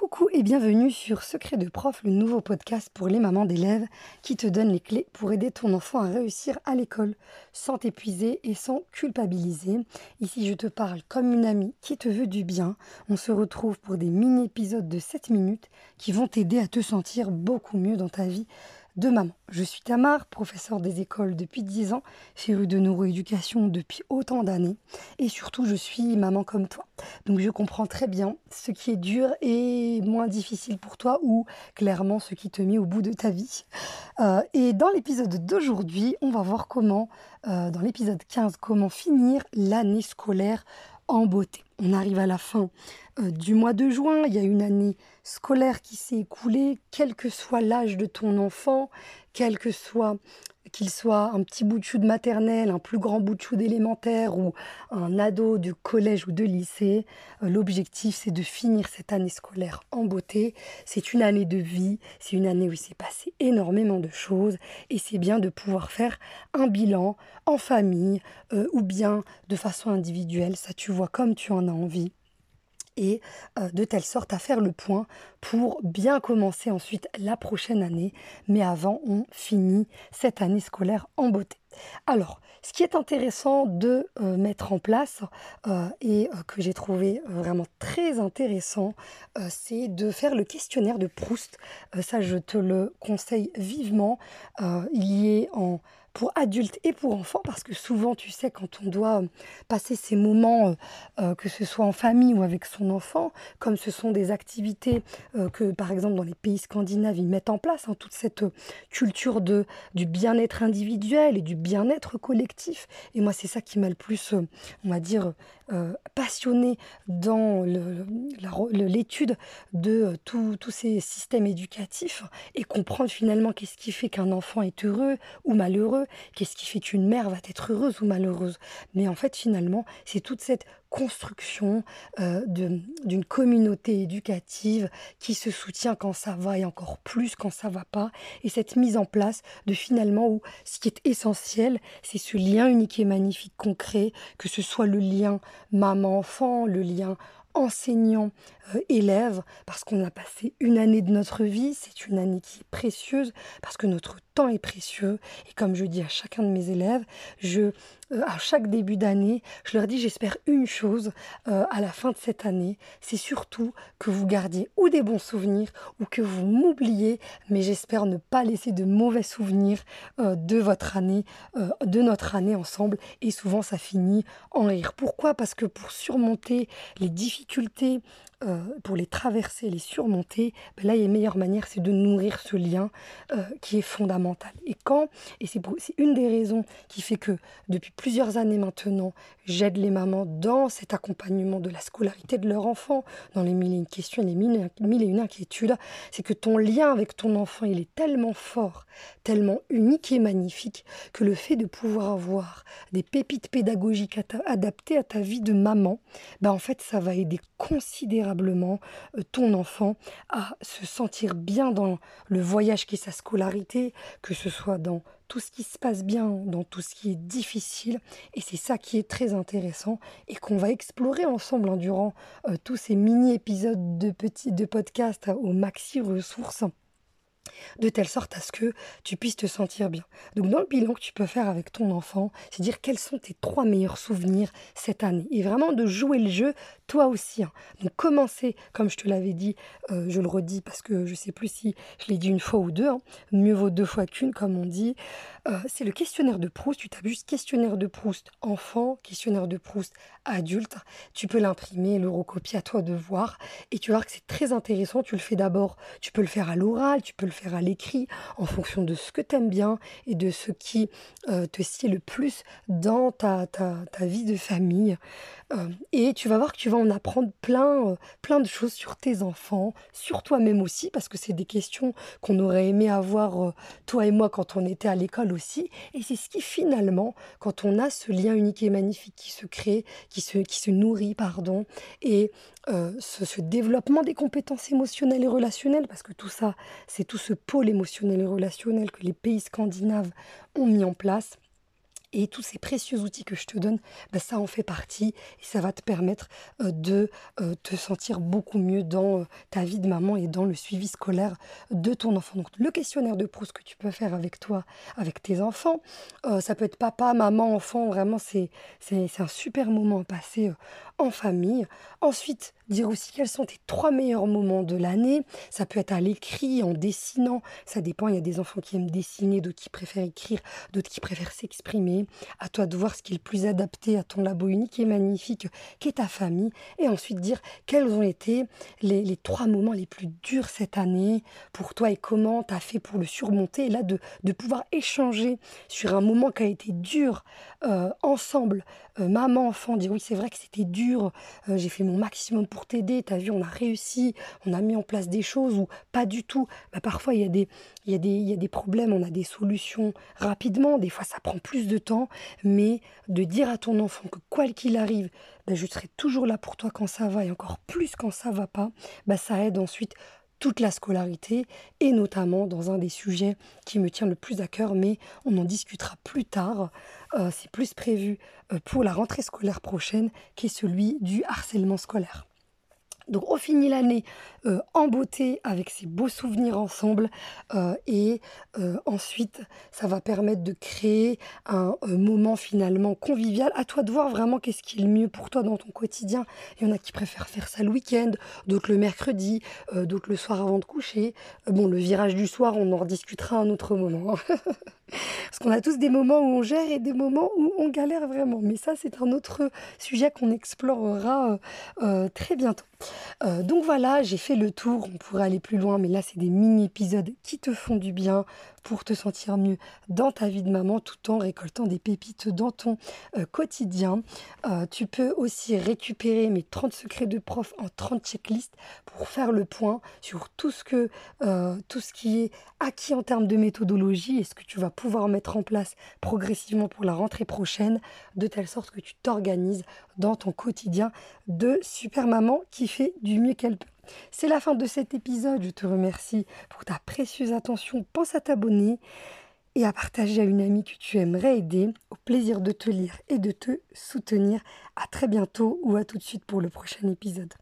Coucou et bienvenue sur Secret de prof, le nouveau podcast pour les mamans d'élèves qui te donne les clés pour aider ton enfant à réussir à l'école sans t'épuiser et sans culpabiliser. Ici, je te parle comme une amie qui te veut du bien. On se retrouve pour des mini-épisodes de 7 minutes qui vont t'aider à te sentir beaucoup mieux dans ta vie de maman. Je suis Tamar, professeure des écoles depuis 10 ans, férue de neuroéducation depuis autant d'années et surtout je suis maman comme toi. Donc je comprends très bien ce qui est dur et moins difficile pour toi ou clairement ce qui te met au bout de ta vie. Euh, et dans l'épisode d'aujourd'hui, on va voir comment, euh, dans l'épisode 15, comment finir l'année scolaire en beauté. On arrive à la fin euh, du mois de juin, il y a une année scolaire qui s'est écoulée, quel que soit l'âge de ton enfant, quel que soit qu'il soit un petit bout de chou de maternelle, un plus grand bout de chou d'élémentaire ou un ado de collège ou de lycée, euh, l'objectif c'est de finir cette année scolaire en beauté. C'est une année de vie, c'est une année où il s'est passé énormément de choses et c'est bien de pouvoir faire un bilan en famille euh, ou bien de façon individuelle, ça tu vois comme tu en as envie euh, de telle sorte à faire le point pour bien commencer ensuite la prochaine année. Mais avant, on finit cette année scolaire en beauté. Alors, ce qui est intéressant de euh, mettre en place euh, et que j'ai trouvé vraiment très intéressant, c'est de faire le questionnaire de Proust. ça, je te le conseille vivement. il y est en pour adultes et pour enfants, parce que souvent, tu sais, quand on doit passer ces moments, euh, euh, que ce soit en famille ou avec son enfant, comme ce sont des activités euh, que, par exemple, dans les pays scandinaves, ils mettent en place, hein, toute cette culture de, du bien-être individuel et du bien-être collectif. Et moi, c'est ça qui m'a le plus, on va dire, passionné dans l'étude de tous ces systèmes éducatifs et comprendre finalement qu'est-ce qui fait qu'un enfant est heureux ou malheureux Qu'est-ce qui fait qu'une mère va être heureuse ou malheureuse? Mais en fait, finalement, c'est toute cette construction euh, d'une communauté éducative qui se soutient quand ça va et encore plus quand ça va pas. Et cette mise en place de finalement où ce qui est essentiel, c'est ce lien unique et magnifique qu'on crée, que ce soit le lien maman-enfant, le lien enseignant, euh, élève, parce qu'on a passé une année de notre vie, c'est une année qui est précieuse, parce que notre est précieux. Et comme je dis à chacun de mes élèves, je, euh, à chaque début d'année, je leur dis j'espère une chose euh, à la fin de cette année, c'est surtout que vous gardiez ou des bons souvenirs ou que vous m'oubliez, mais j'espère ne pas laisser de mauvais souvenirs de votre année, de notre année ensemble. Et souvent ça finit en rire. Pourquoi? Parce que pour surmonter les difficultés, euh, pour les traverser, les surmonter, ben là, il y a meilleure manière, c'est de nourrir ce lien euh, qui est fondamental. Et quand, et c'est une des raisons qui fait que depuis plusieurs années maintenant, j'aide les mamans dans cet accompagnement de la scolarité de leur enfant, dans les mille et une questions, les mille, et une inquiétudes, c'est que ton lien avec ton enfant, il est tellement fort, tellement unique et magnifique, que le fait de pouvoir avoir des pépites pédagogiques adaptées à ta vie de maman, ben en fait, ça va aider considérablement euh, ton enfant à se sentir bien dans le voyage qui est sa scolarité, que ce soit dans tout ce qui se passe bien, dans tout ce qui est difficile. Et c'est ça qui est très intéressant et qu'on va explorer ensemble hein, durant euh, tous ces mini-épisodes de petits de podcast hein, aux maxi ressources de telle sorte à ce que tu puisses te sentir bien. Donc dans le bilan que tu peux faire avec ton enfant, c'est dire quels sont tes trois meilleurs souvenirs cette année et vraiment de jouer le jeu toi aussi. Hein. Donc commencer, comme je te l'avais dit, euh, je le redis parce que je sais plus si je l'ai dit une fois ou deux, hein. mieux vaut deux fois qu'une comme on dit. Euh, c'est le questionnaire de Proust. Tu tapes juste questionnaire de Proust enfant, questionnaire de Proust adulte. Tu peux l'imprimer, le recopier à toi de voir et tu vas voir que c'est très intéressant. Tu le fais d'abord, tu peux le faire à l'oral, tu peux le faire à l'écrit en fonction de ce que tu aimes bien et de ce qui euh, te sied le plus dans ta, vie de famille. Euh, et tu vas voir que tu vas en apprendre plein, euh, plein de choses sur tes enfants, sur toi-même aussi, parce que c'est des questions qu'on aurait aimé avoir, toi et moi, quand on était à l'école aussi. Et c'est ce qui finalement, quand on a ce lien unique et magnifique qui se crée, qui se, qui se nourrit, pardon, et ce développement des compétences émotionnelles et relationnelles, parce que tout ça, c'est tout ce pôle émotionnel et relationnel que les pays scandinaves ont mis en place Et tous ces précieux outils que je te donne, bah, ça en fait partie et ça va te permettre euh, de euh, te sentir beaucoup mieux dans euh, ta vie de maman et dans le suivi scolaire de ton enfant. Donc le questionnaire de Proust que tu peux faire avec toi, avec tes enfants, ça peut être papa, maman, enfant, vraiment c'est un super moment à passer en famille. Ensuite, dire aussi quels sont tes trois meilleurs moments de l'année. Ça peut être à l'écrit, en dessinant. Ça dépend. Il y a des enfants qui aiment dessiner, d'autres qui préfèrent écrire, d'autres qui préfèrent s'exprimer. À toi de voir ce qui est le plus adapté à ton labo unique et magnifique qu'est ta famille. Et ensuite dire quels ont été les, trois moments les plus durs cette année pour toi et comment tu as fait pour le surmonter. Et là, de, pouvoir échanger sur un moment qui a été dur euh, ensemble, euh, maman, enfant, dire oui, c'est vrai que c'était dur, euh, j'ai fait mon maximum pour t'aider, t'as vu, on a réussi, on a mis en place des choses ou pas du tout. Bah, parfois, il y, a des, y y a des problèmes, on a des solutions rapidement, des fois ça prend plus de temps, mais de dire à ton enfant que quoi qu'il arrive, bah, je serai toujours là pour toi quand ça va et encore plus quand ça va pas, bah, ça aide ensuite toute la scolarité et notamment dans un des sujets qui me tient le plus à cœur, mais on en discutera plus tard. Euh, c'est plus prévu euh, pour la rentrée scolaire prochaine, qui est celui du harcèlement scolaire. Donc on finit l'année euh, en beauté avec ces beaux souvenirs ensemble euh, et euh, ensuite ça va permettre de créer un moment finalement convivial. À toi de voir vraiment qu'est-ce qui est le mieux pour toi dans ton quotidien. Il y en a qui préfèrent faire ça le week-end, d'autres le mercredi, d'autres le soir avant de coucher. bon, le virage du soir, on en rediscutera un autre moment. Qu'on a tous des moments où on gère et des moments où on galère vraiment. Mais ça, c'est un autre sujet qu'on explorera très bientôt. Euh, donc voilà, j'ai fait le tour, on pourrait aller plus loin, mais là c'est des mini-épisodes qui te font du bien pour te sentir mieux dans ta vie de maman tout en récoltant des pépites dans ton euh, quotidien. Euh, tu peux aussi récupérer mes 30 secrets de prof en 30 checklists pour faire le point sur tout ce, que, tout ce qui est acquis en termes de méthodologie et ce que tu vas pouvoir en place progressivement pour la rentrée prochaine, de telle sorte que tu t'organises dans ton quotidien de super maman qui fait du mieux qu'elle peut. C'est la fin de cet épisode. Je te remercie pour ta précieuse attention. Pense à t'abonner et à partager à une amie que tu aimerais aider. Au plaisir de te lire et de te soutenir. À très bientôt ou à tout de suite pour le prochain épisode.